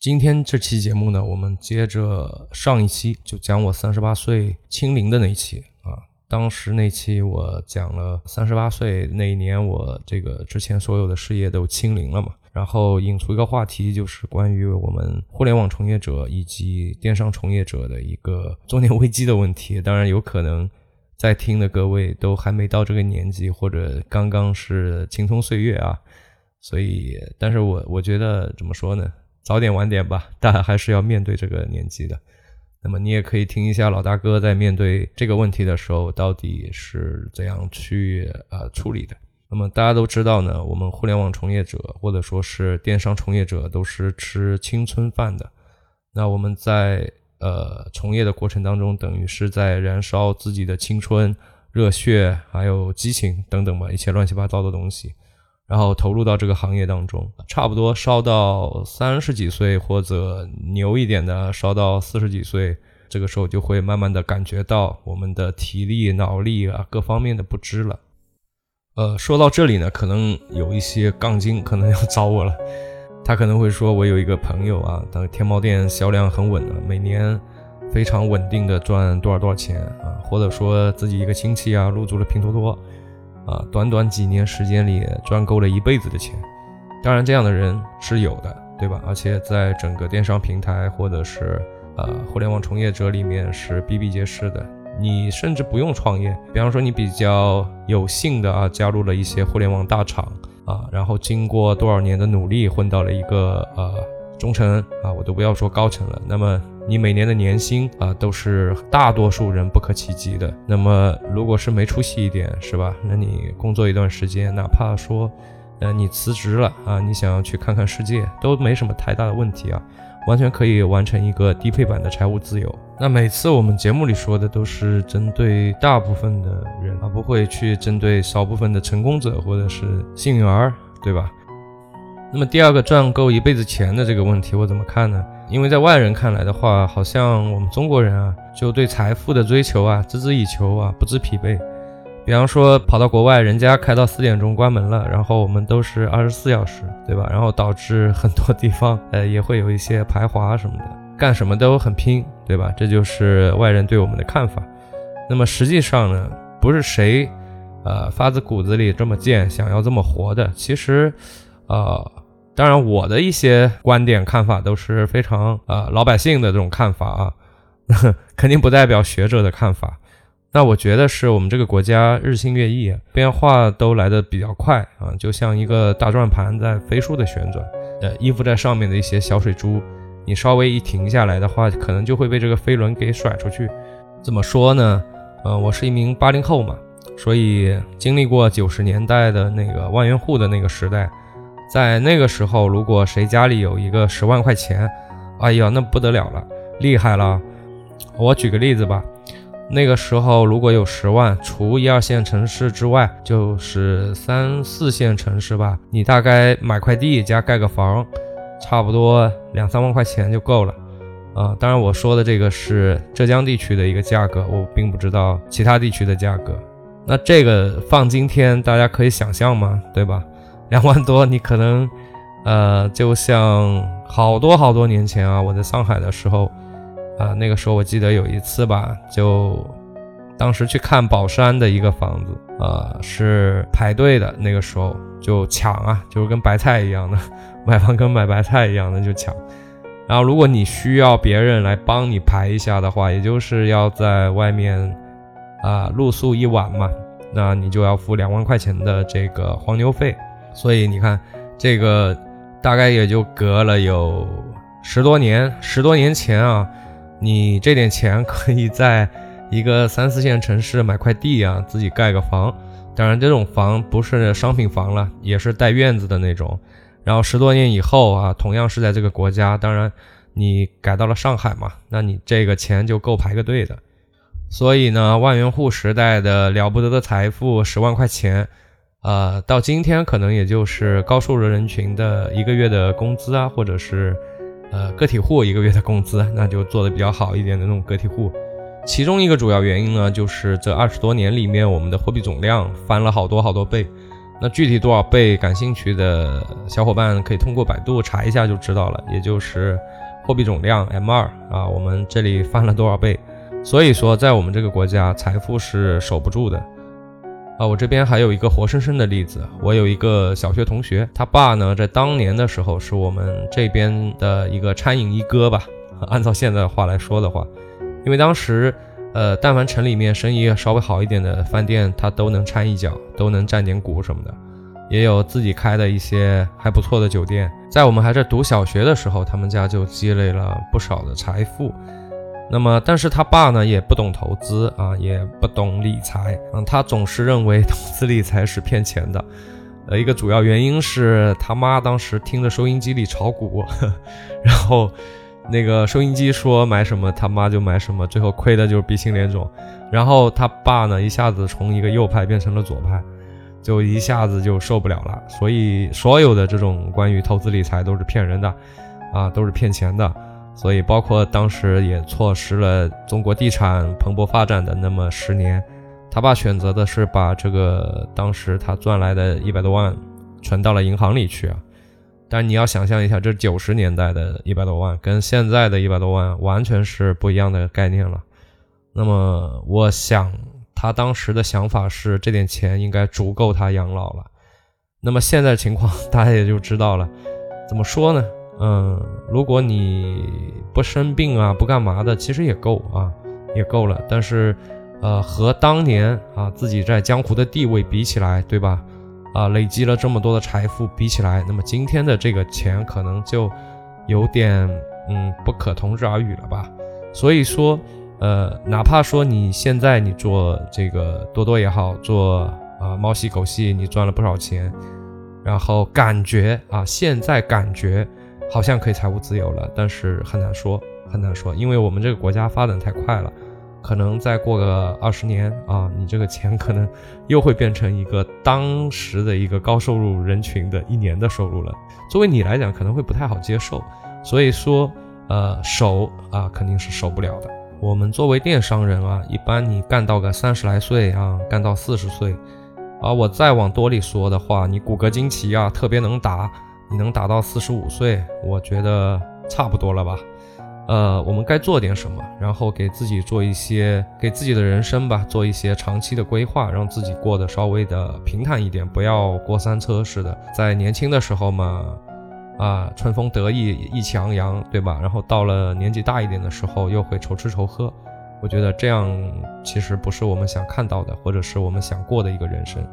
今天这期节目呢，我们接着上一期就讲我三十八岁清零的那一期啊。当时那期我讲了三十八岁那一年，我这个之前所有的事业都清零了嘛。然后引出一个话题，就是关于我们互联网从业者以及电商从业者的一个中年危机的问题。当然，有可能在听的各位都还没到这个年纪，或者刚刚是青葱岁月啊。所以，但是我我觉得怎么说呢？早点晚点吧，但还是要面对这个年纪的。那么你也可以听一下老大哥在面对这个问题的时候到底是怎样去呃处理的。那么大家都知道呢，我们互联网从业者或者说是电商从业者都是吃青春饭的。那我们在呃从业的过程当中，等于是在燃烧自己的青春、热血还有激情等等吧，一些乱七八糟的东西。然后投入到这个行业当中，差不多烧到三十几岁或者牛一点的烧到四十几岁，这个时候就会慢慢的感觉到我们的体力、脑力啊各方面的不支了。呃，说到这里呢，可能有一些杠精可能要找我了，他可能会说，我有一个朋友啊，他天猫店销量很稳的，每年非常稳定的赚多少多少钱啊，或者说自己一个亲戚啊入驻了拼多多。啊，短短几年时间里赚够了一辈子的钱，当然这样的人是有的，对吧？而且在整个电商平台或者是呃互联网从业者里面是比比皆是的。你甚至不用创业，比方说你比较有幸的啊加入了一些互联网大厂啊，然后经过多少年的努力混到了一个呃中层啊，我都不要说高层了。那么。你每年的年薪啊，都是大多数人不可企及的。那么，如果是没出息一点，是吧？那你工作一段时间，哪怕说，呃，你辞职了啊，你想要去看看世界，都没什么太大的问题啊，完全可以完成一个低配版的财务自由。那每次我们节目里说的都是针对大部分的人，而不会去针对少部分的成功者或者是幸运儿，对吧？那么第二个赚够一辈子钱的这个问题，我怎么看呢？因为在外人看来的话，好像我们中国人啊，就对财富的追求啊，孜孜以求啊，不知疲惫。比方说跑到国外，人家开到四点钟关门了，然后我们都是 二十四小时，对吧？然后导致很多地方呃也会有一些排华什么的，干什么都很拼，对吧？这就是外人对我们的看法。那么实际上呢，不是谁呃发自骨子里这么贱，想要这么活的，其实，呃。当然，我的一些观点看法都是非常呃老百姓的这种看法啊，肯定不代表学者的看法。那我觉得是我们这个国家日新月异，变化都来得比较快啊，就像一个大转盘在飞速的旋转，呃，依附在上面的一些小水珠，你稍微一停下来的话，可能就会被这个飞轮给甩出去。怎么说呢？呃，我是一名八零后嘛，所以经历过九十年代的那个万元户的那个时代。在那个时候，如果谁家里有一个十万块钱，哎呀，那不得了了，厉害了。我举个例子吧，那个时候如果有十万，除一二线城市之外，就是三四线城市吧，你大概买块地加盖个房，差不多两三万块钱就够了。啊，当然我说的这个是浙江地区的一个价格，我并不知道其他地区的价格。那这个放今天，大家可以想象吗？对吧？两万多，你可能，呃，就像好多好多年前啊，我在上海的时候，啊，那个时候我记得有一次吧，就当时去看宝山的一个房子，呃，是排队的，那个时候就抢啊，就是跟白菜一样的，买房跟买白菜一样的就抢。然后如果你需要别人来帮你排一下的话，也就是要在外面啊露宿一晚嘛，那你就要付两万块钱的这个黄牛费。所以你看，这个大概也就隔了有十多年，十多年前啊，你这点钱可以在一个三四线城市买块地啊，自己盖个房。当然，这种房不是商品房了，也是带院子的那种。然后十多年以后啊，同样是在这个国家，当然你改到了上海嘛，那你这个钱就够排个队的。所以呢，万元户时代的了不得的财富，十万块钱。呃，到今天可能也就是高收入人群的一个月的工资啊，或者是呃个体户一个月的工资，那就做的比较好一点的那种个体户。其中一个主要原因呢，就是这二十多年里面我们的货币总量翻了好多好多倍。那具体多少倍，感兴趣的小伙伴可以通过百度查一下就知道了，也就是货币总量 M 二啊，我们这里翻了多少倍？所以说，在我们这个国家，财富是守不住的啊。我这边还有一个活生生的例子，我有一个小学同学，他爸呢，在当年的时候是我们这边的一个餐饮一哥吧，按照现在的话来说的话，因为当时。呃，但凡城里面生意稍微好一点的饭店，他都能掺一脚，都能占点股什么的。也有自己开的一些还不错的酒店。在我们还在读小学的时候，他们家就积累了不少的财富。那么，但是他爸呢，也不懂投资啊，也不懂理财啊。他总是认为投资理财是骗钱的。呃，一个主要原因是他妈当时听着收音机里炒股，然后。那个收音机说买什么，他妈就买什么，最后亏的就是鼻青脸肿。然后他爸呢，一下子从一个右派变成了左派，就一下子就受不了了。所以所有的这种关于投资理财都是骗人的，啊，都是骗钱的。所以包括当时也错失了中国地产蓬勃发展的那么十年。他爸选择的是把这个当时他赚来的一百多万存到了银行里去啊。但你要想象一下，这九十年代的一百多万，跟现在的一百多万完全是不一样的概念了。那么，我想他当时的想法是，这点钱应该足够他养老了。那么现在情况大家也就知道了。怎么说呢？嗯，如果你不生病啊，不干嘛的，其实也够啊，也够了。但是，呃，和当年啊自己在江湖的地位比起来，对吧？啊，累积了这么多的财富，比起来，那么今天的这个钱可能就有点，嗯，不可同日而语了吧？所以说，呃，哪怕说你现在你做这个多多也好，做啊猫戏狗戏，你赚了不少钱，然后感觉啊，现在感觉好像可以财务自由了，但是很难说，很难说，因为我们这个国家发展太快了。可能再过个二十年啊，你这个钱可能又会变成一个当时的一个高收入人群的一年的收入了。作为你来讲，可能会不太好接受。所以说，呃，守啊肯定是守不了的。我们作为电商人啊，一般你干到个三十来岁啊，干到四十岁，啊，我再往多里说的话，你骨骼惊奇啊，特别能打，你能打到四十五岁，我觉得差不多了吧。呃，我们该做点什么，然后给自己做一些，给自己的人生吧，做一些长期的规划，让自己过得稍微的平坦一点，不要过山车似的。在年轻的时候嘛，啊，春风得意，意气昂扬，对吧？然后到了年纪大一点的时候，又会愁吃愁喝。我觉得这样其实不是我们想看到的，或者是我们想过的一个人生。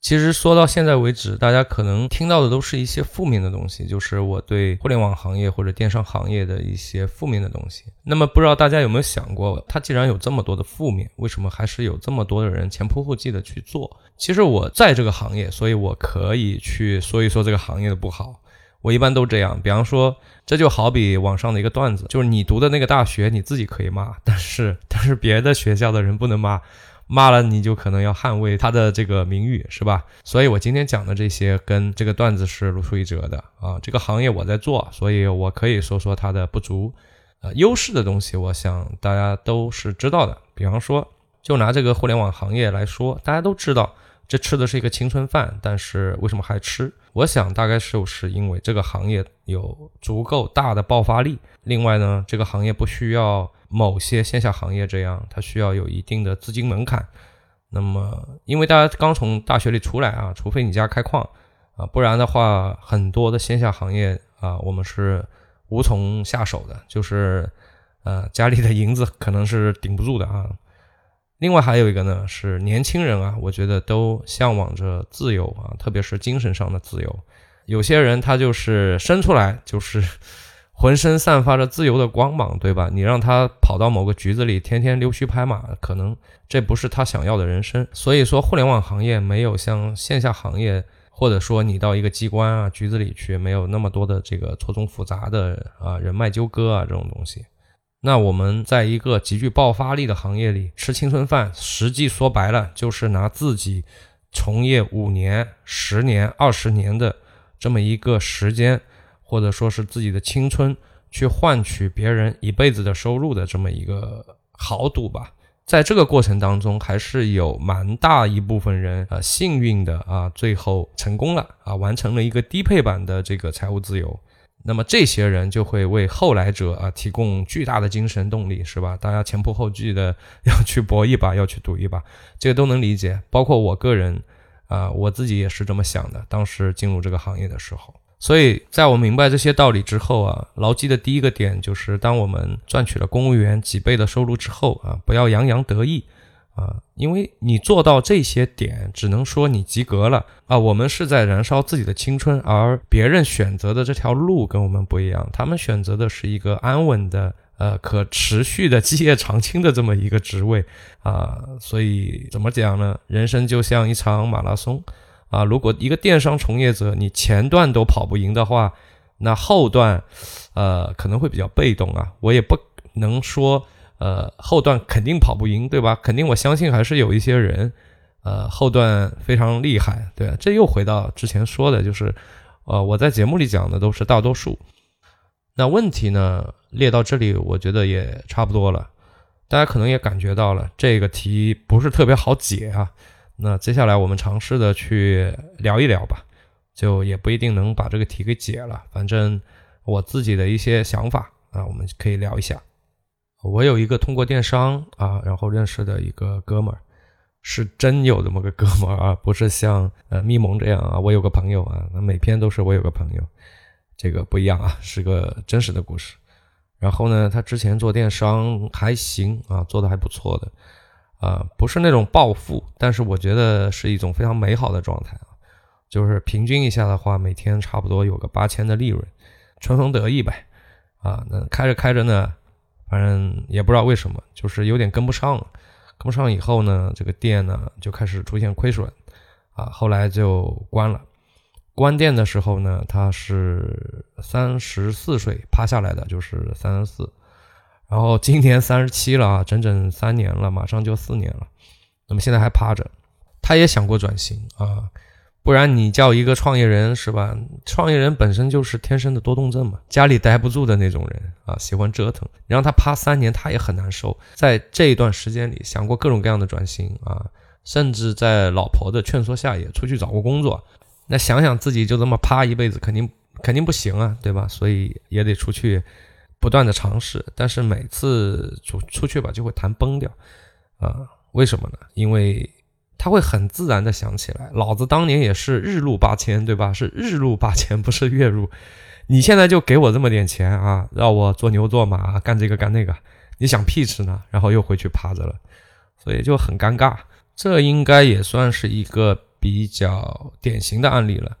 其实说到现在为止，大家可能听到的都是一些负面的东西，就是我对互联网行业或者电商行业的一些负面的东西。那么不知道大家有没有想过，它既然有这么多的负面，为什么还是有这么多的人前仆后继的去做？其实我在这个行业，所以我可以去说一说这个行业的不好。我一般都这样，比方说，这就好比网上的一个段子，就是你读的那个大学，你自己可以骂，但是但是别的学校的人不能骂。骂了你就可能要捍卫他的这个名誉，是吧？所以我今天讲的这些跟这个段子是如出一辙的啊。这个行业我在做，所以我可以说说它的不足，呃，优势的东西，我想大家都是知道的。比方说，就拿这个互联网行业来说，大家都知道。这吃的是一个青春饭，但是为什么还吃？我想大概就是因为这个行业有足够大的爆发力。另外呢，这个行业不需要某些线下行业这样，它需要有一定的资金门槛。那么，因为大家刚从大学里出来啊，除非你家开矿啊，不然的话，很多的线下行业啊，我们是无从下手的，就是呃，家里的银子可能是顶不住的啊。另外还有一个呢，是年轻人啊，我觉得都向往着自由啊，特别是精神上的自由。有些人他就是生出来就是浑身散发着自由的光芒，对吧？你让他跑到某个局子里天天溜须拍马，可能这不是他想要的人生。所以说，互联网行业没有像线下行业，或者说你到一个机关啊、局子里去，没有那么多的这个错综复杂的啊人脉纠葛啊这种东西。那我们在一个极具爆发力的行业里吃青春饭，实际说白了就是拿自己从业五年、十年、二十年的这么一个时间，或者说是自己的青春，去换取别人一辈子的收入的这么一个豪赌吧。在这个过程当中，还是有蛮大一部分人啊幸运的啊，最后成功了啊，完成了一个低配版的这个财务自由。那么这些人就会为后来者啊提供巨大的精神动力，是吧？大家前仆后继的 要去搏一把，要去赌一把，这个都能理解。包括我个人啊，我自己也是这么想的。当时进入这个行业的时候，所以在我明白这些道理之后啊，牢记的第一个点就是：当我们赚取了公务员几倍的收入之后啊，不要洋洋得意。啊，因为你做到这些点，只能说你及格了啊。我们是在燃烧自己的青春，而别人选择的这条路跟我们不一样，他们选择的是一个安稳的、呃可持续的基业长青的这么一个职位啊。所以怎么讲呢？人生就像一场马拉松啊。如果一个电商从业者，你前段都跑不赢的话，那后段，呃，可能会比较被动啊。我也不能说。呃，后段肯定跑不赢，对吧？肯定，我相信还是有一些人，呃，后段非常厉害，对这又回到之前说的，就是，呃，我在节目里讲的都是大多数。那问题呢，列到这里，我觉得也差不多了。大家可能也感觉到了，这个题不是特别好解啊。那接下来我们尝试的去聊一聊吧，就也不一定能把这个题给解了。反正我自己的一些想法啊，我们可以聊一下。我有一个通过电商啊，然后认识的一个哥们儿，是真有这么个哥们儿啊，不是像呃咪蒙这样啊。我有个朋友啊，那每篇都是我有个朋友，这个不一样啊，是个真实的故事。然后呢，他之前做电商还行啊，做的还不错的啊，不是那种暴富，但是我觉得是一种非常美好的状态啊，就是平均一下的话，每天差不多有个八千的利润，春风得意呗啊。那开着开着呢。反正也不知道为什么，就是有点跟不上了。跟不上以后呢，这个店呢就开始出现亏损，啊，后来就关了。关店的时候呢，他是三十四岁趴下来的，就是三十四。然后今年三十七了啊，整整三年了，马上就四年了。那么现在还趴着，他也想过转型啊。不然你叫一个创业人是吧？创业人本身就是天生的多动症嘛，家里待不住的那种人啊，喜欢折腾。你让他趴三年，他也很难受。在这一段时间里，想过各种各样的转型啊，甚至在老婆的劝说下也出去找过工作。那想想自己就这么趴一辈子，肯定肯定不行啊，对吧？所以也得出去不断的尝试。但是每次出出去吧，就会谈崩掉啊？为什么呢？因为。他会很自然的想起来，老子当年也是日入八千，对吧？是日入八千，不是月入。你现在就给我这么点钱啊，让我做牛做马，干这个干那个，你想屁吃呢？然后又回去趴着了，所以就很尴尬。这应该也算是一个比较典型的案例了。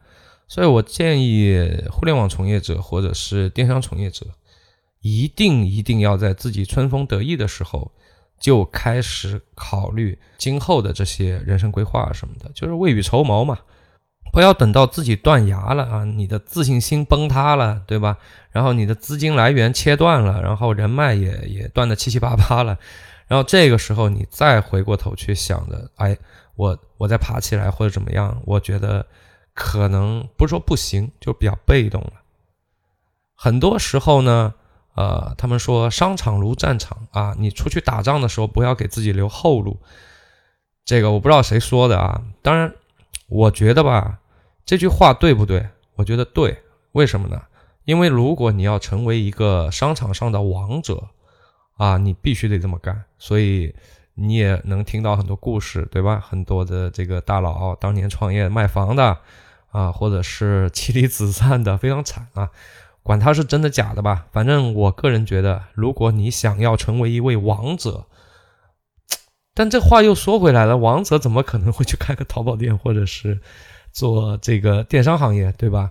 所以我建议互联网从业者或者是电商从业者，一定一定要在自己春风得意的时候。就开始考虑今后的这些人生规划什么的，就是未雨绸缪嘛。不要等到自己断崖了啊，你的自信心崩塌了，对吧？然后你的资金来源切断了，然后人脉也也断得七七八八了，然后这个时候你再回过头去想着，哎，我我再爬起来或者怎么样，我觉得可能不是说不行，就比较被动了。很多时候呢。呃，他们说商场如战场啊，你出去打仗的时候不要给自己留后路。这个我不知道谁说的啊，当然，我觉得吧，这句话对不对？我觉得对，为什么呢？因为如果你要成为一个商场上的王者啊，你必须得这么干。所以你也能听到很多故事，对吧？很多的这个大佬当年创业卖房的啊，或者是妻离子散的，非常惨啊。管他是真的假的吧，反正我个人觉得，如果你想要成为一位王者，但这话又说回来了，王者怎么可能会去开个淘宝店或者是做这个电商行业，对吧？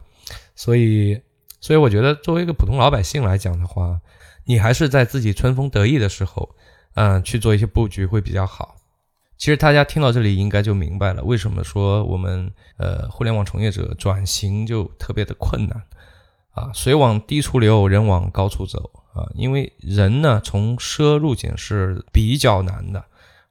所以，所以我觉得作为一个普通老百姓来讲的话，你还是在自己春风得意的时候，嗯，去做一些布局会比较好。其实大家听到这里应该就明白了，为什么说我们呃互联网从业者转型就特别的困难。啊，水往低处流，人往高处走啊！因为人呢，从奢入俭是比较难的。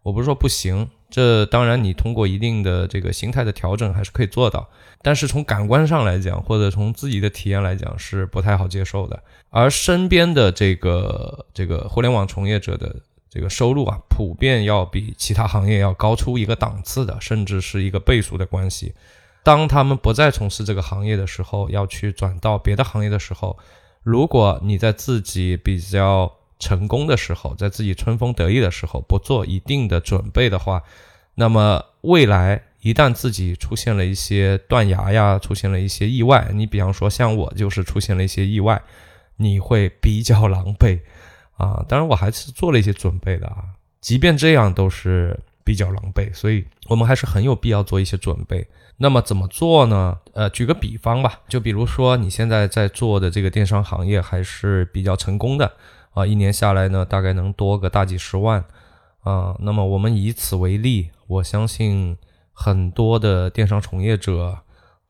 我不是说不行，这当然你通过一定的这个心态的调整还是可以做到。但是从感官上来讲，或者从自己的体验来讲，是不太好接受的。而身边的这个这个互联网从业者的这个收入啊，普遍要比其他行业要高出一个档次的，甚至是一个倍数的关系。当他们不再从事这个行业的时候，要去转到别的行业的时候，如果你在自己比较成功的时候，在自己春风得意的时候不做一定的准备的话，那么未来一旦自己出现了一些断崖呀，出现了一些意外，你比方说像我就是出现了一些意外，你会比较狼狈。啊，当然我还是做了一些准备的啊，即便这样都是比较狼狈，所以我们还是很有必要做一些准备。那么怎么做呢？呃，举个比方吧，就比如说你现在在做的这个电商行业还是比较成功的啊，一年下来呢大概能多个大几十万啊。那么我们以此为例，我相信很多的电商从业者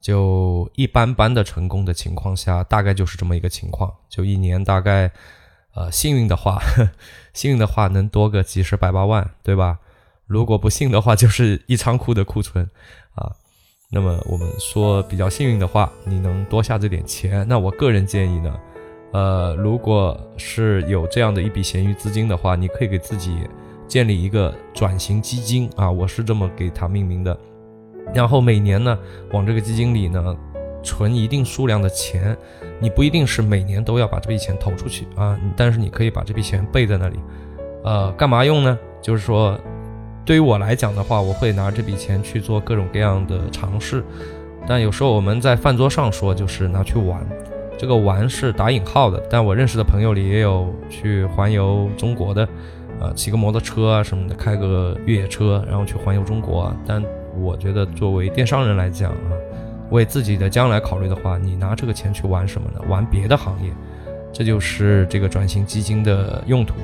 就一般般的成功的情况下，大概就是这么一个情况，就一年大概。呃，幸运的话，幸运的话能多个几十百八万，对吧？如果不幸的话，就是一仓库的库存啊。那么我们说比较幸运的话，你能多下这点钱，那我个人建议呢，呃，如果是有这样的一笔闲余资金的话，你可以给自己建立一个转型基金啊，我是这么给它命名的。然后每年呢，往这个基金里呢。存一定数量的钱，你不一定是每年都要把这笔钱投出去啊，但是你可以把这笔钱备在那里，呃，干嘛用呢？就是说，对于我来讲的话，我会拿这笔钱去做各种各样的尝试，但有时候我们在饭桌上说就是拿去玩，这个玩是打引号的，但我认识的朋友里也有去环游中国的，呃，骑个摩托车啊什么的，开个越野车然后去环游中国，但我觉得作为电商人来讲啊。为自己的将来考虑的话，你拿这个钱去玩什么呢？玩别的行业，这就是这个转型基金的用途。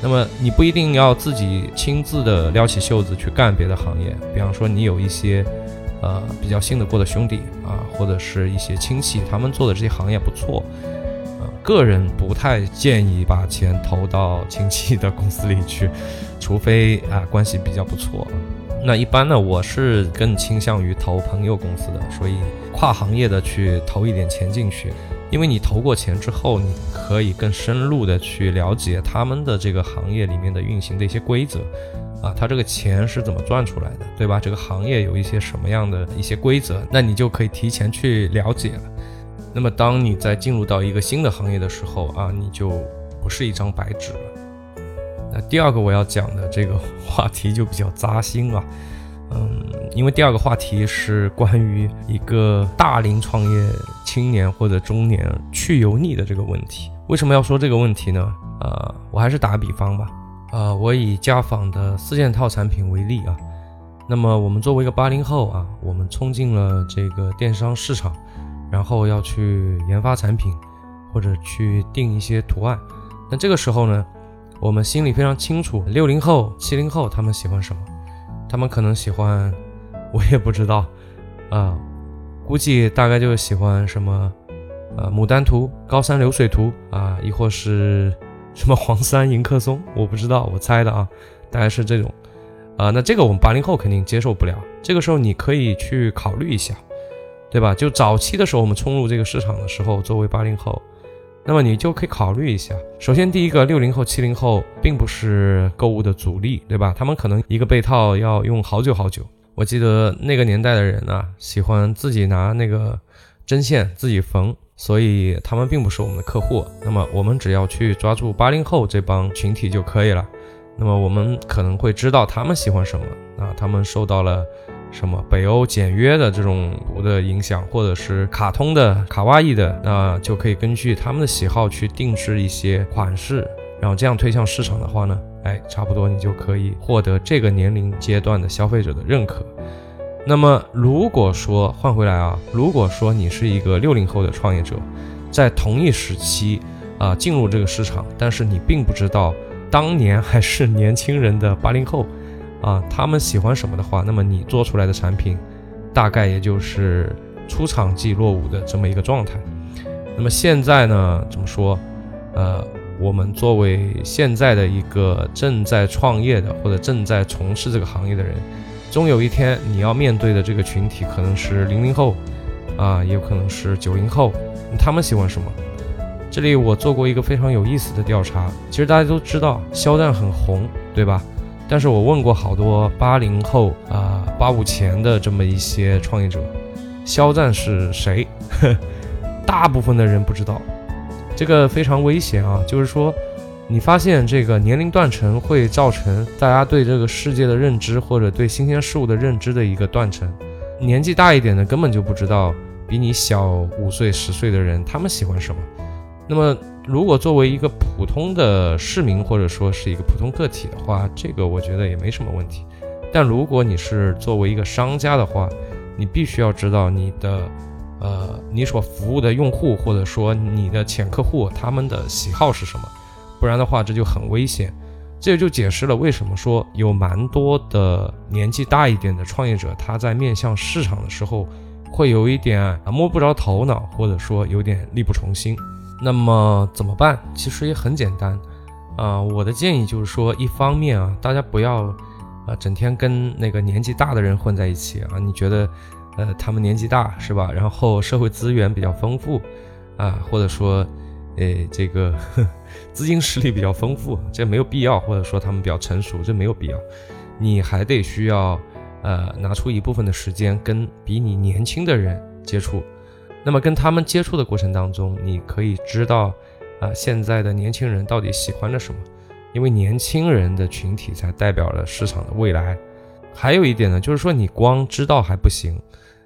那么你不一定要自己亲自的撩起袖子去干别的行业，比方说你有一些呃比较信得过的兄弟啊，或者是一些亲戚，他们做的这些行业不错，呃，个人不太建议把钱投到亲戚的公司里去，除非啊关系比较不错。那一般呢，我是更倾向于投朋友公司的，所以跨行业的去投一点钱进去，因为你投过钱之后，你可以更深入的去了解他们的这个行业里面的运行的一些规则，啊，他这个钱是怎么赚出来的，对吧？这个行业有一些什么样的一些规则，那你就可以提前去了解了。那么当你在进入到一个新的行业的时候啊，你就不是一张白纸了。那第二个我要讲的这个话题就比较扎心啊，嗯，因为第二个话题是关于一个大龄创业青年或者中年去油腻的这个问题。为什么要说这个问题呢？呃，我还是打个比方吧，呃，我以家纺的四件套产品为例啊，那么我们作为一个八零后啊，我们冲进了这个电商市场，然后要去研发产品或者去定一些图案，那这个时候呢？我们心里非常清楚，六零后、七零后他们喜欢什么？他们可能喜欢，我也不知道，啊，估计大概就是喜欢什么，呃，牡丹图、高山流水图啊，亦或是什么黄山迎客松，我不知道，我猜的啊，大概是这种，啊，那这个我们八零后肯定接受不了。这个时候你可以去考虑一下，对吧？就早期的时候我们冲入这个市场的时候，作为八零后。那么你就可以考虑一下，首先第一个，六零后、七零后并不是购物的主力，对吧？他们可能一个被套要用好久好久。我记得那个年代的人啊，喜欢自己拿那个针线自己缝，所以他们并不是我们的客户。那么我们只要去抓住八零后这帮群体就可以了。那么我们可能会知道他们喜欢什么啊，他们受到了。什么北欧简约的这种图的影响，或者是卡通的、卡哇伊的，那就可以根据他们的喜好去定制一些款式，然后这样推向市场的话呢，哎，差不多你就可以获得这个年龄阶段的消费者的认可。那么如果说换回来啊，如果说你是一个六零后的创业者，在同一时期啊进入这个市场，但是你并不知道当年还是年轻人的八零后。啊，他们喜欢什么的话，那么你做出来的产品，大概也就是出厂即落伍的这么一个状态。那么现在呢，怎么说？呃，我们作为现在的一个正在创业的或者正在从事这个行业的人，终有一天你要面对的这个群体可能是零零后，啊，也有可能是九零后。他们喜欢什么？这里我做过一个非常有意思的调查，其实大家都知道肖战很红，对吧？但是我问过好多八零后啊八五前的这么一些创业者，肖战是谁？大部分的人不知道，这个非常危险啊！就是说，你发现这个年龄断层会造成大家对这个世界的认知或者对新鲜事物的认知的一个断层。年纪大一点的根本就不知道比你小五岁十岁的人他们喜欢什么。那么，如果作为一个普通的市民或者说是一个普通个体的话，这个我觉得也没什么问题。但如果你是作为一个商家的话，你必须要知道你的。呃，你所服务的用户或者说你的潜客户，他们的喜好是什么？不然的话，这就很危险。这也就解释了为什么说有蛮多的年纪大一点的创业者，他在面向市场的时候会有一点摸不着头脑，或者说有点力不从心。那么怎么办？其实也很简单啊。我的建议就是说，一方面啊，大家不要啊整天跟那个年纪大的人混在一起啊。你觉得？呃，他们年纪大是吧？然后社会资源比较丰富，啊，或者说，诶，这个 资金实力比较丰富，这没有必要；或者说他们比较成熟，这没有必要。你还得需要，呃，拿出一部分的时间跟比你年轻的人接触。那么跟他们接触的过程当中，你可以知道，啊，现在的年轻人到底喜欢的什么？因为年轻人的群体才代表了市场的未来。还有一点呢，就是说你光知道还不行。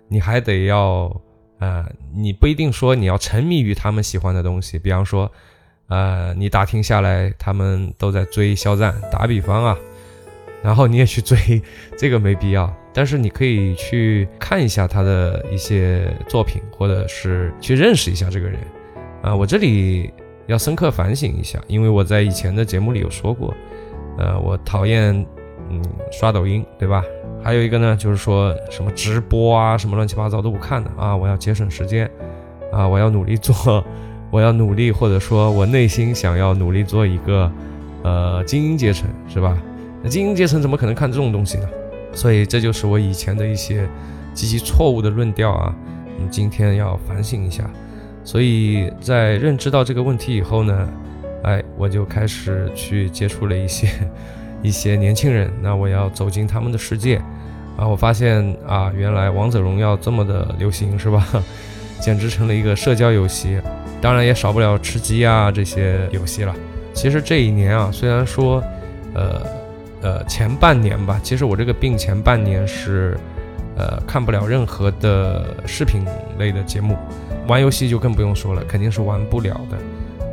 你还得要，呃，你不一定说你要沉迷于他们喜欢的东西，比方说，呃，你打听下来他们都在追肖战，打比方啊，然后你也去追，这个没必要。但是你可以去看一下他的一些作品，或者是去认识一下这个人。啊，我这里要深刻反省一下，因为我在以前的节目里有说过，呃，我讨厌，嗯，刷抖音，对吧？还有一个呢，就是说什么直播啊，什么乱七八糟都不看的啊！我要节省时间啊！我要努力做，我要努力，或者说我内心想要努力做一个呃精英阶层，是吧？那精英阶层怎么可能看这种东西呢？所以这就是我以前的一些极其错误的论调啊！我们今天要反省一下。所以在认知到这个问题以后呢，哎，我就开始去接触了一些。一些年轻人，那我要走进他们的世界，啊，我发现啊，原来王者荣耀这么的流行，是吧？简直成了一个社交游戏，当然也少不了吃鸡啊这些游戏了。其实这一年啊，虽然说，呃呃，前半年吧，其实我这个病前半年是，呃，看不了任何的视频类的节目，玩游戏就更不用说了，肯定是玩不了的。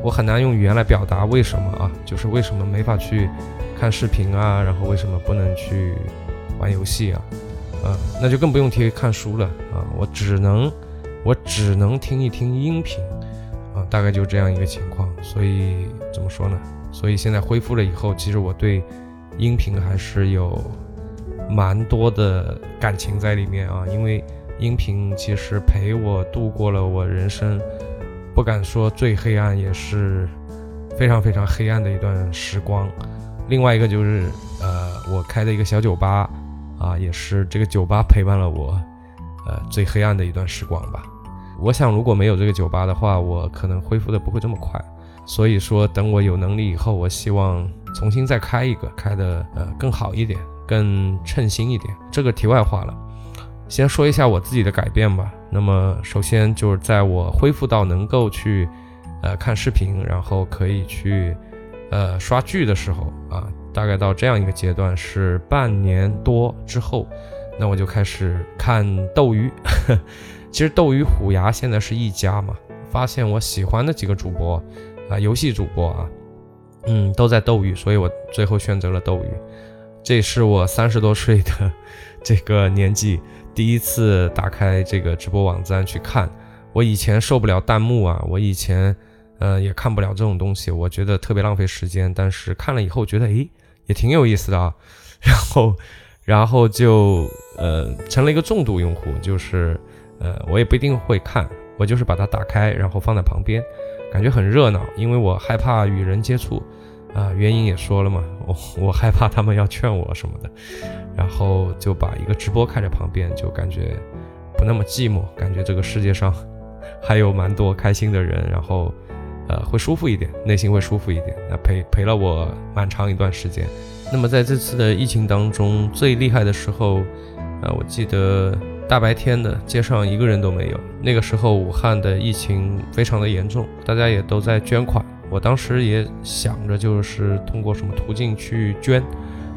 我很难用语言来表达为什么啊，就是为什么没法去。看视频啊，然后为什么不能去玩游戏啊？啊，那就更不用提看书了啊！我只能，我只能听一听音频啊，大概就这样一个情况。所以怎么说呢？所以现在恢复了以后，其实我对音频还是有蛮多的感情在里面啊，因为音频其实陪我度过了我人生，不敢说最黑暗，也是非常非常黑暗的一段时光。另外一个就是，呃，我开的一个小酒吧，啊，也是这个酒吧陪伴了我，呃，最黑暗的一段时光吧。我想，如果没有这个酒吧的话，我可能恢复的不会这么快。所以说，等我有能力以后，我希望重新再开一个，开的呃更好一点，更称心一点。这个题外话了，先说一下我自己的改变吧。那么，首先就是在我恢复到能够去，呃，看视频，然后可以去。呃，刷剧的时候啊，大概到这样一个阶段是半年多之后，那我就开始看斗鱼。其实斗鱼虎牙现在是一家嘛，发现我喜欢的几个主播啊，游戏主播啊，嗯，都在斗鱼，所以我最后选择了斗鱼。这是我三十多岁的这个年纪第一次打开这个直播网站去看。我以前受不了弹幕啊，我以前。呃，也看不了这种东西，我觉得特别浪费时间。但是看了以后觉得，诶，也挺有意思的啊。然后，然后就呃成了一个重度用户，就是呃我也不一定会看，我就是把它打开，然后放在旁边，感觉很热闹。因为我害怕与人接触，啊，原因也说了嘛，我 我害怕他们要劝我什么的。然后就把一个直播开在旁边，就感觉不那么寂寞，感觉这个世界上 还有蛮多开心的人。然后。呃，会舒服一点，内心会舒服一点。那陪陪了我蛮长一段时间。那么在这次的疫情当中，最厉害的时候，啊，我记得大白天的街上一个人都没有。那个时候武汉的疫情非常的严重，大家也都在捐款。我当时也想着，就是通过什么途径去捐。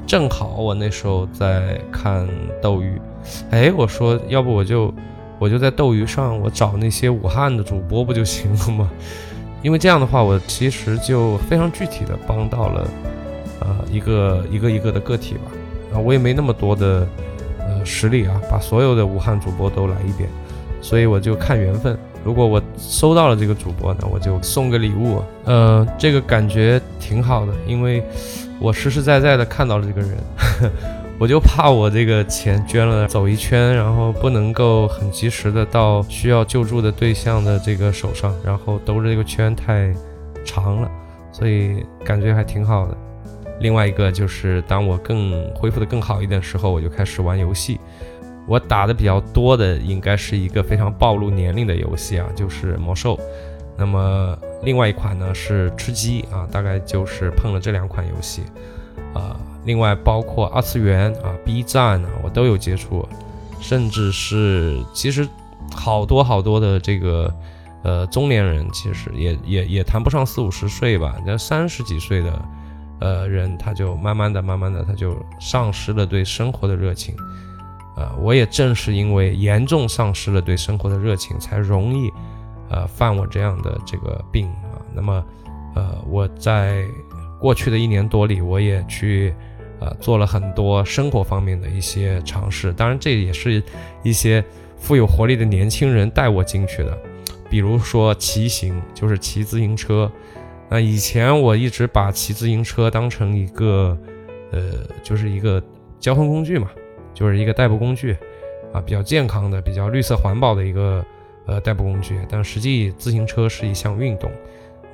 正好我那时候在看斗鱼，哎，我说要不我就我就在斗鱼上我找那些武汉的主播不就行了吗？因为这样的话，我其实就非常具体的帮到了，呃，一个一个一个的个体吧。啊，我也没那么多的实力啊，把所有的武汉主播都来一遍，所以我就看缘分。如果我收到了这个主播呢，我就送个礼物。呃，这个感觉挺好的，因为我实实在在的看到了这个人。我就怕我这个钱捐了走一圈，然后不能够很及时的到需要救助的对象的这个手上，然后兜着这个圈太长了，所以感觉还挺好的。另外一个就是当我更恢复的更好一点的时候，我就开始玩游戏。我打的比较多的应该是一个非常暴露年龄的游戏啊，就是魔兽。那么另外一款呢是吃鸡啊，大概就是碰了这两款游戏，啊。另外，包括二次元啊、B 站啊，我都有接触，甚至是其实好多好多的这个呃中年人，其实也也也谈不上四五十岁吧，那三十几岁的呃人，他就慢慢的、慢慢的，他就丧失了对生活的热情。呃，我也正是因为严重丧失了对生活的热情，才容易呃犯我这样的这个病啊。那么呃，我在过去的一年多里，我也去。呃，做了很多生活方面的一些尝试，当然这也是一些富有活力的年轻人带我进去的，比如说骑行，就是骑自行车。那以前我一直把骑自行车当成一个，呃，就是一个交通工具嘛，就是一个代步工具，啊，比较健康的、比较绿色环保的一个呃代步工具。但实际自行车是一项运动，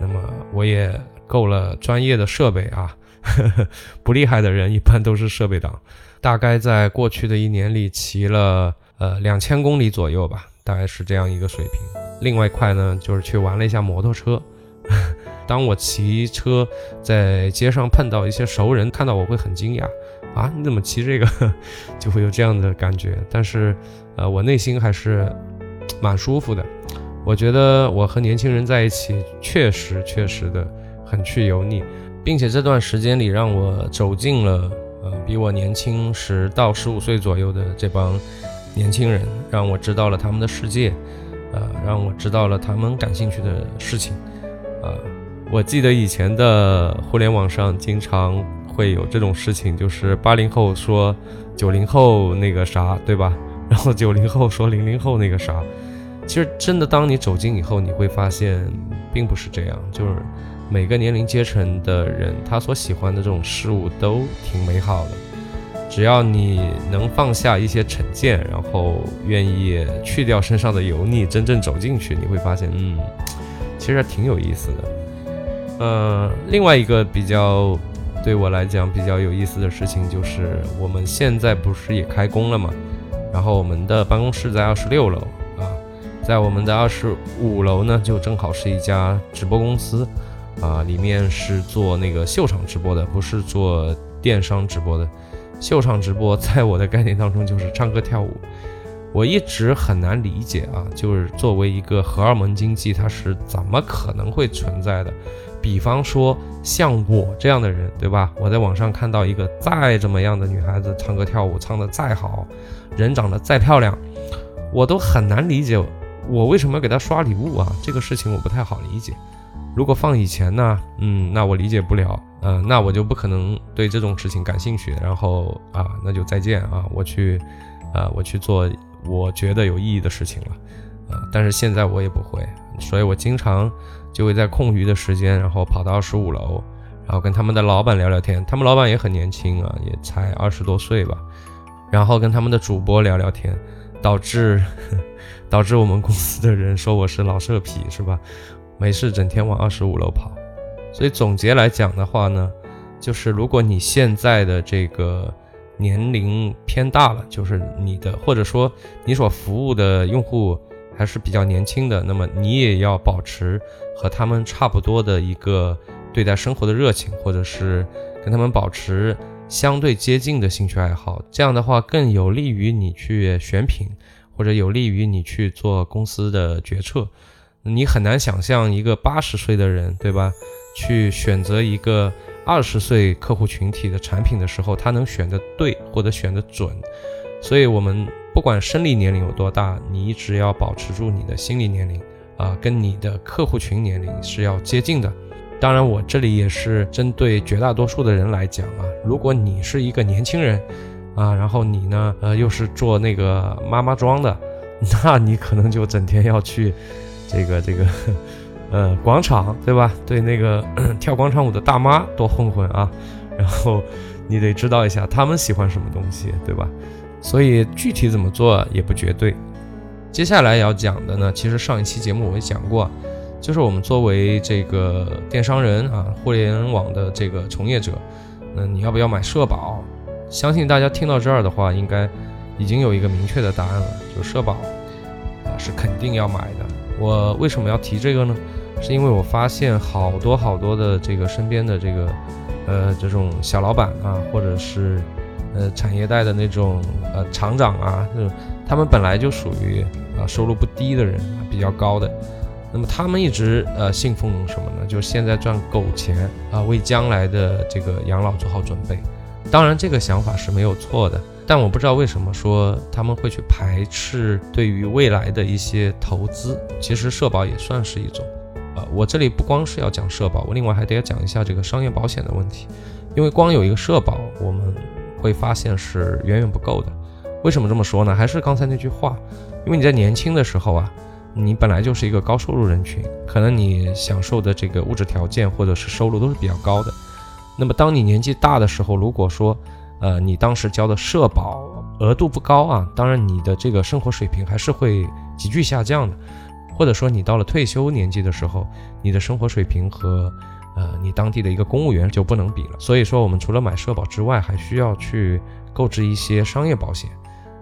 那么我也购了专业的设备啊。呵 呵不厉害的人一般都是设备党，大概在过去的一年里骑了呃两千公里左右吧，大概是这样一个水平。另外一块呢，就是去玩了一下摩托车。当我骑车在街上碰到一些熟人，看到我会很惊讶啊，你怎么骑这个？就会有这样的感觉。但是呃，我内心还是蛮舒服的。我觉得我和年轻人在一起，确实确实的很去油腻。并且这段时间里，让我走进了呃比我年轻十到十五岁左右的这帮年轻人，让我知道了他们的世界，呃，让我知道了他们感兴趣的事情，呃，我记得以前的互联网上经常会有这种事情，就是八零后说九零后那个啥，对吧？然后九零后说零零后那个啥，其实真的当你走近以后，你会发现并不是这样，就是。每个年龄阶层的人，他所喜欢的这种事物都挺美好的。只要你能放下一些成见，然后愿意去掉身上的油腻，真正走进去，你会发现，嗯，其实还挺有意思的。呃，另外一个比较对我来讲比较有意思的事情，就是我们现在不是也开工了嘛？然后我们的办公室在二十六楼啊，在我们的二十五楼呢，就正好是一家直播公司。啊，里面是做那个秀场直播的，不是做电商直播的。秀场直播在我的概念当中就是唱歌跳舞。我一直很难理解啊，就是作为一个荷尔蒙经济，它是怎么可能会存在的？比方说像我这样的人，对吧？我在网上看到一个再怎么样的女孩子唱歌跳舞，唱得再好，人长得再漂亮，我都很难理解我为什么要给她刷礼物啊？这个事情我不太好理解。如果放以前呢？嗯，那我理解不了。嗯，那我就不可能对这种事情感兴趣。然后啊，那就再见啊！我去，啊，我去做我觉得有意义的事情了。啊，但是现在我也不会，所以我经常就会在空余的时间，然后跑到二十五楼，然后跟他们的老板聊聊天。他们老板也很年轻啊，也才二十多岁吧。然后跟他们的主播聊聊天，导致 导致我们公司的人说我是老色痞，是吧？没事，整天往二十五楼跑，所以总结来讲的话呢，就是如果你现在的这个年龄偏大了，就是你的或者说你所服务的用户还是比较年轻的，那么你也要保持和他们差不多的一个对待生活的热情，或者是跟他们保持相对接近的兴趣爱好。这样的话更有利于你去选品，或者有利于你去做公司的决策。你很难想象一个八十岁的人，对吧？去选择一个二十岁客户群体的产品的时候，他能选的对或者选的准。所以，我们不管生理年龄有多大，你一直要保持住你的心理年龄啊，跟你的客户群年龄是要接近的。当然，我这里也是针对绝大多数的人来讲啊。如果你是一个年轻人啊，然后你呢，呃，又是做那个妈妈装的，那你可能就整天要去。这个这个，呃，广场对吧？对那个 跳广场舞的大妈多混混啊，然后你得知道一下他们喜欢什么东西，对吧？所以具体怎么做也不绝对。接下来要讲的呢，其实上一期节目我也讲过，就是我们作为这个电商人啊，互联网的这个从业者，那你要不要买社保？相信大家听到这儿的话，应该已经有一个明确的答案了，就社保啊是肯定要买的。我为什么要提这个呢？是因为我发现好多好多的这个身边的这个，呃，这种小老板啊，或者是呃产业带的那种呃厂长啊，那种他们本来就属于啊收入不低的人，比较高的，那么他们一直呃信奉什么呢？就是现在赚够钱啊，为将来的这个养老做好准备。当然，这个想法是没有错的。但我不知道为什么说他们会去排斥对于未来的一些投资，其实社保也算是一种。呃，我这里不光是要讲社保，我另外还得要讲一下这个商业保险的问题，因为光有一个社保，我们会发现是远远不够的。为什么这么说呢？还是刚才那句话，因为你在年轻的时候啊，你本来就是一个高收入人群，可能你享受的这个物质条件或者是收入都是比较高的。那么当你年纪大的时候，如果说呃，你当时交的社保额度不高啊，当然你的这个生活水平还是会急剧下降的，或者说你到了退休年纪的时候，你的生活水平和呃你当地的一个公务员就不能比了。所以说，我们除了买社保之外，还需要去购置一些商业保险，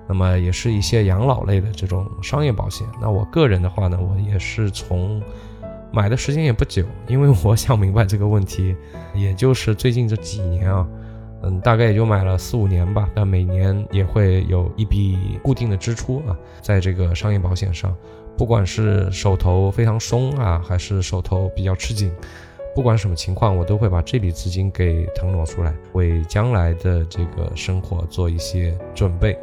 那么也是一些养老类的这种商业保险。那我个人的话呢，我也是从买的时间也不久，因为我想明白这个问题，也就是最近这几年啊。嗯，大概也就买了四五年吧，但每年也会有一笔固定的支出啊，在这个商业保险上，不管是手头非常松啊，还是手头比较吃紧，不管什么情况，我都会把这笔资金给腾挪出来，为将来的这个生活做一些准备。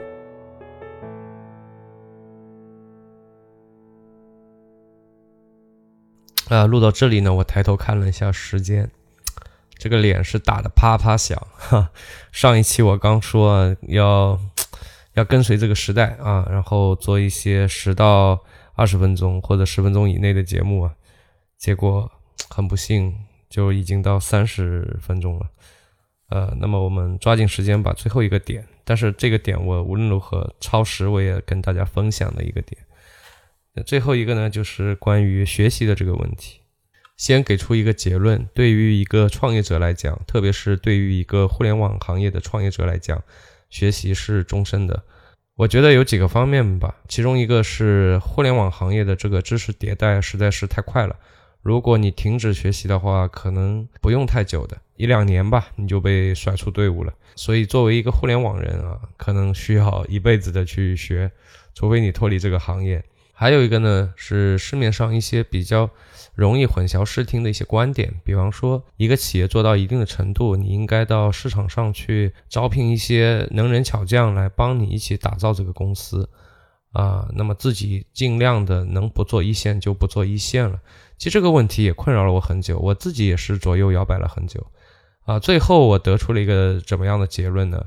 啊，录到这里呢，我抬头看了一下时间。这个脸是打的啪啪响，哈。上一期我刚说要要跟随这个时代啊，然后做一些十到二十分钟或者十分钟以内的节目啊，结果很不幸就已经到三十分钟了。呃，那么我们抓紧时间把最后一个点，但是这个点我无论如何超时我也跟大家分享的一个点。最后一个呢，就是关于学习的这个问题。先给出一个结论：对于一个创业者来讲，特别是对于一个互联网行业的创业者来讲，学习是终身的。我觉得有几个方面吧，其中一个是互联网行业的这个知识迭代实在是太快了。如果你停止学习的话，可能不用太久的一两年吧，你就被甩出队伍了。所以，作为一个互联网人啊，可能需要一辈子的去学，除非你脱离这个行业。还有一个呢，是市面上一些比较容易混淆视听的一些观点，比方说，一个企业做到一定的程度，你应该到市场上去招聘一些能人巧匠来帮你一起打造这个公司，啊，那么自己尽量的能不做一线就不做一线了。其实这个问题也困扰了我很久，我自己也是左右摇摆了很久，啊，最后我得出了一个怎么样的结论呢？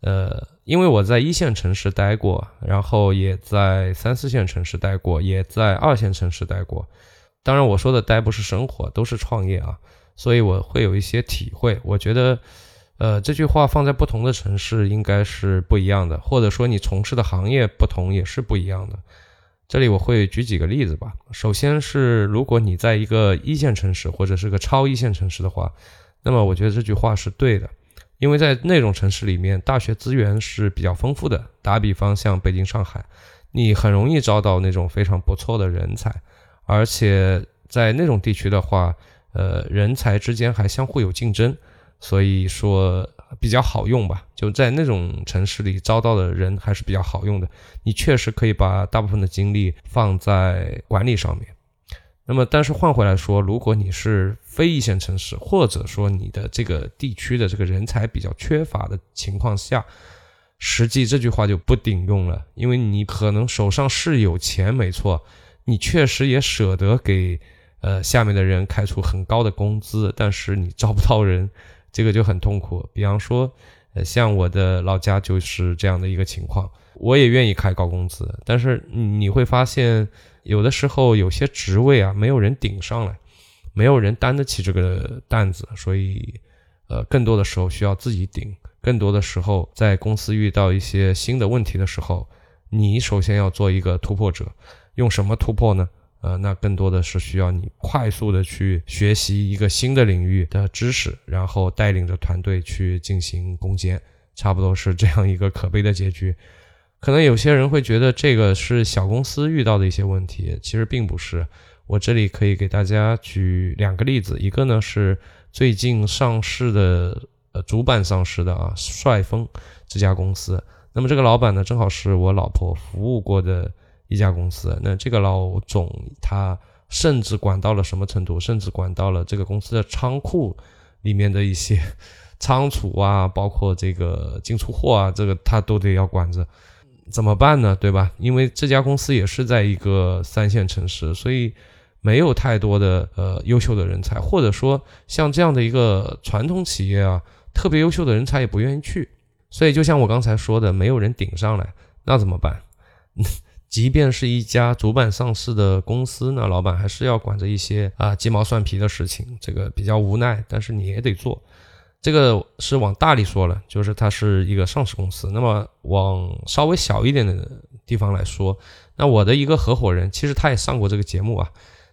呃。因为我在一线城市待过，然后也在三四线城市待过，也在二线城市待过。当然，我说的待不是生活，都是创业啊，所以我会有一些体会。我觉得，呃，这句话放在不同的城市应该是不一样的，或者说你从事的行业不同也是不一样的。这里我会举几个例子吧。首先是如果你在一个一线城市或者是个超一线城市的话，那么我觉得这句话是对的。因为在那种城市里面，大学资源是比较丰富的。打比方，像北京、上海，你很容易招到那种非常不错的人才，而且在那种地区的话，呃，人才之间还相互有竞争，所以说比较好用吧。就在那种城市里招到的人还是比较好用的，你确实可以把大部分的精力放在管理上面。那么，但是换回来说，如果你是非一线城市，或者说你的这个地区的这个人才比较缺乏的情况下，实际这句话就不顶用了，因为你可能手上是有钱，没错，你确实也舍得给呃下面的人开出很高的工资，但是你招不到人，这个就很痛苦。比方说，呃，像我的老家就是这样的一个情况，我也愿意开高工资，但是你会发现，有的时候有些职位啊，没有人顶上来，没有人担得起这个担子，所以，呃，更多的时候需要自己顶。更多的时候，在公司遇到一些新的问题的时候，你首先要做一个突破者。用什么突破呢？呃，那更多的是需要你快速的去学习一个新的领域的知识，然后带领着团队去进行攻坚。差不多是这样一个可悲的结局。可能有些人会觉得这个是小公司遇到的一些问题，其实并不是。我这里可以给大家举两个例子，一个呢是最近上市的呃。主板上市的啊，帅丰这家公司。那么这个老板呢，正好是我老婆服务过的一家公司。那这个老总他甚至管到了什么程度？甚至管到了这个公司的仓库里面的一些 仓储啊，包括这个进出货啊，这个他都得要管着。怎么办呢？对吧？因为这家公司也是在一个三线城市，所以没有太多的呃优秀的人才，或者说像这样的一个传统企业啊。特别优秀的人才也不愿意去，所以就像我刚才说的，没有人顶上来，那怎么办？即便是一家主板上市的公司，那老板还是要管着一些啊鸡毛蒜皮的事情，这个比较无奈，但是你也得做。这个是往大里说了，就是它是一个上市公司。那么往稍微小一点的地方来说，那我的一个合伙人，其实他也上过这个节目啊。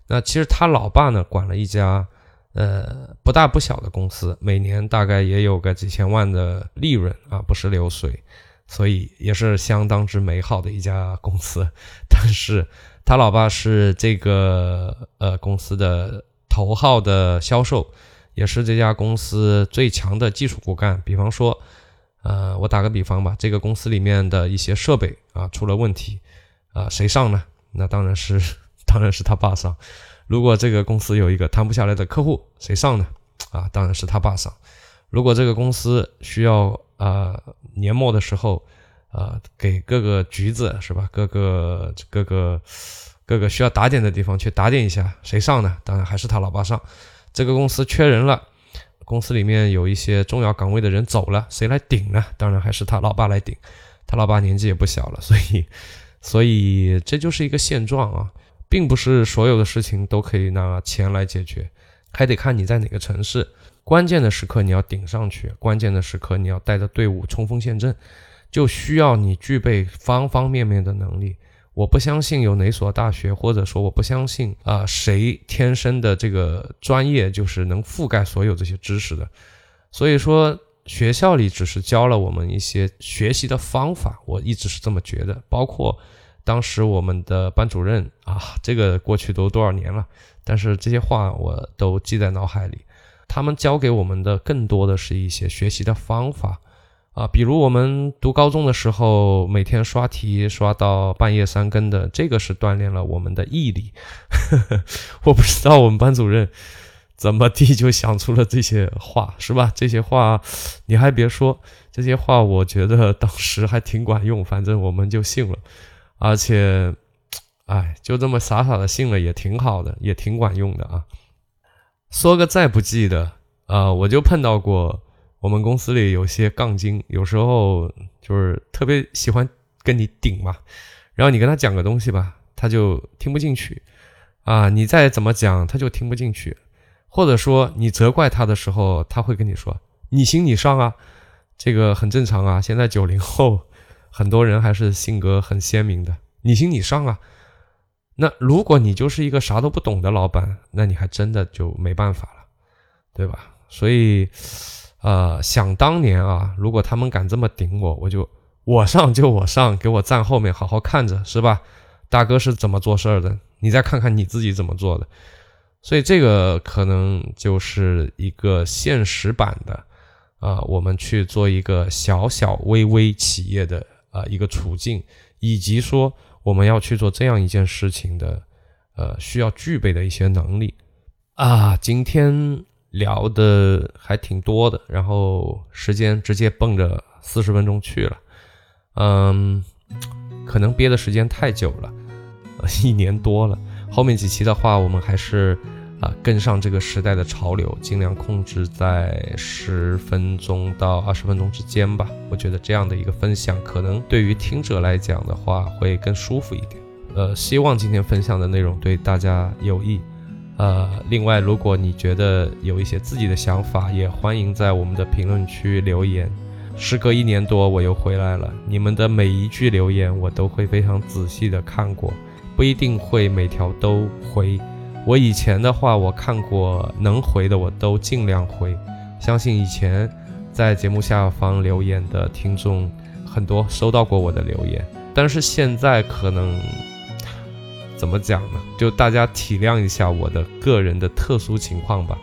那其实他老爸呢，管了一家。呃，不大不小的公司，每年大概也有个几千万的利润啊，不是流水，所以也是相当之美好的一家公司。但是他老爸是这个呃公司的头号的销售，也是这家公司最强的技术骨干。比方说，呃，我打个比方吧，这个公司里面的一些设备啊出了问题，啊，谁上呢？那当然是，当然是他爸上。如果这个公司有一个谈不下来的客户，谁上呢？啊，当然是他爸上。如果这个公司需要啊年末的时候啊给各个局子是吧，各个各个各个需要打点的地方去打点一下，谁上呢？当然还是他老爸上。这个公司缺人了，公司里面有一些重要岗位的人走了，谁来顶呢？当然还是他老爸来顶。他老爸年纪也不小了，所以 所以这就是一个现状啊。并不是所有的事情都可以拿钱来解决，还得看你在哪个城市。关键的时刻你要顶上去，关键的时刻你要带着队伍冲锋陷阵，就需要你具备方方面面的能力。我不相信有哪所大学，或者说我不相信啊谁天生的这个专业就是能覆盖所有这些知识的。所以说学校里只是教了我们一些学习的方法，我一直是这么觉得，包括。当时我们的班主任啊，这个过去都多少年了，但是这些话我都记在脑海里。他们教给我们的更多的是一些学习的方法啊，比如我们读高中的时候，每天刷题刷到半夜三更的，这个是锻炼了我们的毅力。我不知道我们班主任怎么地就想出了这些话，是吧？这些话你还别说，这些话我觉得当时还挺管用，反正我们就信了。而且，哎，就这么傻傻的信了也挺好的，也挺管用的啊。说个再不济的啊，我就碰到过我们公司里有些杠精，有时候就是特别喜欢跟你顶嘛。然后你跟他讲个东西吧，他就听不进去啊。你再怎么讲，他就听不进去。或者说你责怪他的时候，他会跟你说：“你行你上啊，这个很正常啊。”现在九零后。很多人还是性格很鲜明的，你行你上啊。那如果你就是一个啥都不懂的老板，那你还真的就没办法了，对吧？所以，呃，想当年啊，如果他们敢这么顶我，我就我上 就我上，给我站后面好好看着，是吧？大哥是怎么做事儿的，你再看看你自己怎么做的。所以这个可能就是一个现实版的啊，我们去做一个小小微微企业的啊一个处境，以及说我们要去做这样一件事情的呃需要具备的一些能力啊。今天聊的还挺多的，然后时间直接蹦着四十分钟去了。嗯，可能憋的时间太久了，一年多了。后面几期的话，我们还是啊跟上这个时代的潮流，尽量控制在十分钟到二十分钟之间吧。我觉得这样的一个分享，可能对于听者来讲的话，会更舒服一点。呃，希望今天分享的内容对大家有益。呃，另外，如果你觉得有一些自己的想法，也欢迎在我们的评论区留言。时隔一年多，我又回来了。你们的每一句留言，我都会非常仔细的看过，不一定会每条都回。我以前的话，我看过能回的，我都尽量回。相信以前在节目下方留言的听众很多，收到过我的留言。但是现在可能怎么讲呢？就大家体谅一下我的个人的特殊情况吧。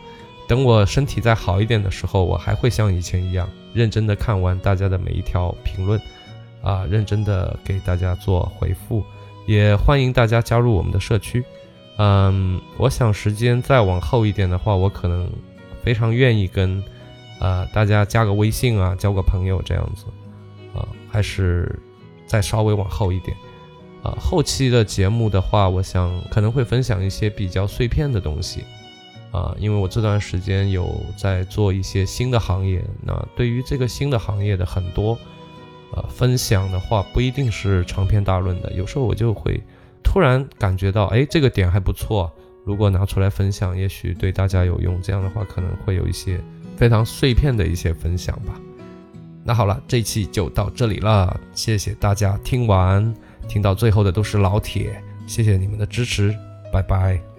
等我身体再好一点的时候，我还会像以前一样。认真的看完大家的每一条评论，啊，认真的给大家做回复，也欢迎大家加入我们的社区。嗯，我想时间再往后一点的话，我可能非常愿意跟啊大家加个微信啊，交个朋友这样子。啊，还是再稍微往后一点。啊，后期的节目的话，我想可能会分享一些比较碎片的东西。啊，因为我这段时间有在做一些新的行业，那对于这个新的行业的很多，呃，分享的话不一定是长篇大论的，有时候我就会突然感觉到，哎，这个点还不错，如果拿出来分享，也许对大家有用，这样的话可能会有一些非常碎片的一些分享吧。那好了，这一期就到这里了，谢谢大家听完，听到最后的都是老铁，谢谢你们的支持，拜拜。